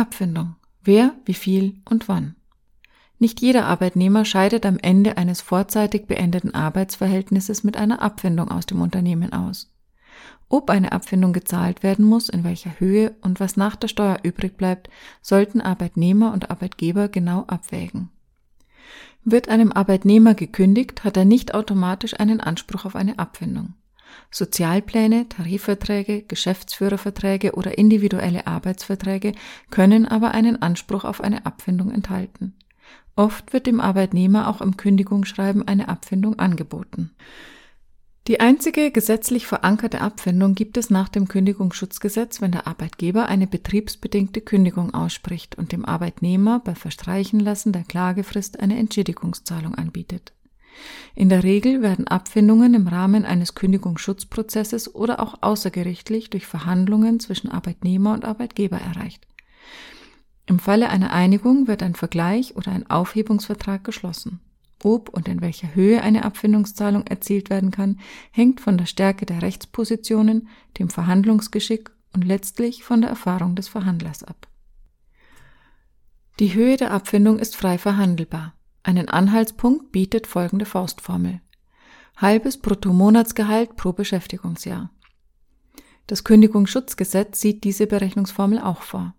Abfindung. Wer, wie viel und wann. Nicht jeder Arbeitnehmer scheidet am Ende eines vorzeitig beendeten Arbeitsverhältnisses mit einer Abfindung aus dem Unternehmen aus. Ob eine Abfindung gezahlt werden muss, in welcher Höhe und was nach der Steuer übrig bleibt, sollten Arbeitnehmer und Arbeitgeber genau abwägen. Wird einem Arbeitnehmer gekündigt, hat er nicht automatisch einen Anspruch auf eine Abfindung. Sozialpläne, Tarifverträge, Geschäftsführerverträge oder individuelle Arbeitsverträge können aber einen Anspruch auf eine Abfindung enthalten. Oft wird dem Arbeitnehmer auch im Kündigungsschreiben eine Abfindung angeboten. Die einzige gesetzlich verankerte Abfindung gibt es nach dem Kündigungsschutzgesetz, wenn der Arbeitgeber eine betriebsbedingte Kündigung ausspricht und dem Arbeitnehmer bei Verstreichenlassen der Klagefrist eine Entschädigungszahlung anbietet. In der Regel werden Abfindungen im Rahmen eines Kündigungsschutzprozesses oder auch außergerichtlich durch Verhandlungen zwischen Arbeitnehmer und Arbeitgeber erreicht. Im Falle einer Einigung wird ein Vergleich oder ein Aufhebungsvertrag geschlossen. Ob und in welcher Höhe eine Abfindungszahlung erzielt werden kann, hängt von der Stärke der Rechtspositionen, dem Verhandlungsgeschick und letztlich von der Erfahrung des Verhandlers ab. Die Höhe der Abfindung ist frei verhandelbar. Einen Anhaltspunkt bietet folgende Faustformel. Halbes Bruttomonatsgehalt pro Beschäftigungsjahr. Das Kündigungsschutzgesetz sieht diese Berechnungsformel auch vor.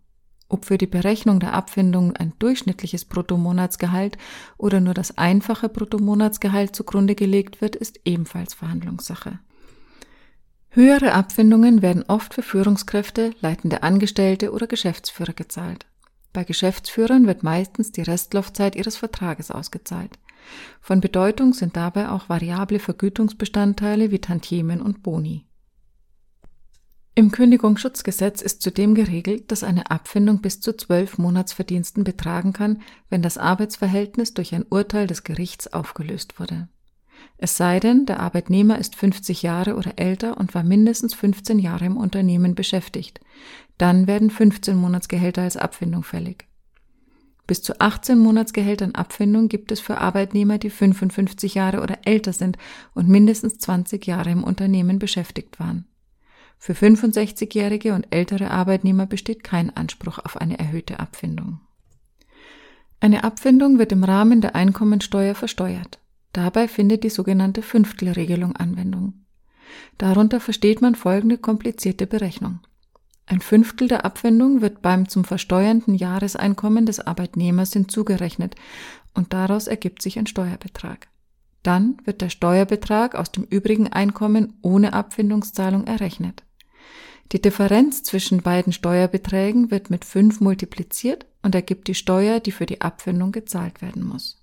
Ob für die Berechnung der Abfindung ein durchschnittliches Bruttomonatsgehalt oder nur das einfache Bruttomonatsgehalt zugrunde gelegt wird, ist ebenfalls Verhandlungssache. Höhere Abfindungen werden oft für Führungskräfte, leitende Angestellte oder Geschäftsführer gezahlt. Bei Geschäftsführern wird meistens die Restlaufzeit ihres Vertrages ausgezahlt. Von Bedeutung sind dabei auch variable Vergütungsbestandteile wie Tantiemen und Boni. Im Kündigungsschutzgesetz ist zudem geregelt, dass eine Abfindung bis zu zwölf Monatsverdiensten betragen kann, wenn das Arbeitsverhältnis durch ein Urteil des Gerichts aufgelöst wurde. Es sei denn, der Arbeitnehmer ist 50 Jahre oder älter und war mindestens 15 Jahre im Unternehmen beschäftigt. Dann werden 15 Monatsgehälter als Abfindung fällig. Bis zu 18 Monatsgehältern Abfindung gibt es für Arbeitnehmer, die 55 Jahre oder älter sind und mindestens 20 Jahre im Unternehmen beschäftigt waren. Für 65-jährige und ältere Arbeitnehmer besteht kein Anspruch auf eine erhöhte Abfindung. Eine Abfindung wird im Rahmen der Einkommensteuer versteuert. Dabei findet die sogenannte Fünftelregelung Anwendung. Darunter versteht man folgende komplizierte Berechnung. Ein Fünftel der Abwendung wird beim zum versteuernden Jahreseinkommen des Arbeitnehmers hinzugerechnet und daraus ergibt sich ein Steuerbetrag. Dann wird der Steuerbetrag aus dem übrigen Einkommen ohne Abfindungszahlung errechnet. Die Differenz zwischen beiden Steuerbeträgen wird mit 5 multipliziert und ergibt die Steuer, die für die Abfindung gezahlt werden muss.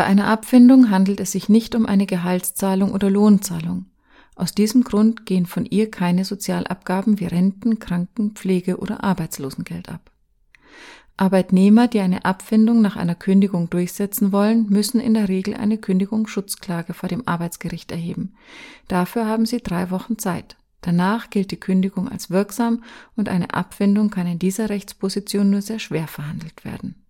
Bei einer Abfindung handelt es sich nicht um eine Gehaltszahlung oder Lohnzahlung. Aus diesem Grund gehen von ihr keine Sozialabgaben wie Renten, Kranken, Pflege oder Arbeitslosengeld ab. Arbeitnehmer, die eine Abfindung nach einer Kündigung durchsetzen wollen, müssen in der Regel eine Kündigungsschutzklage vor dem Arbeitsgericht erheben. Dafür haben sie drei Wochen Zeit. Danach gilt die Kündigung als wirksam und eine Abfindung kann in dieser Rechtsposition nur sehr schwer verhandelt werden.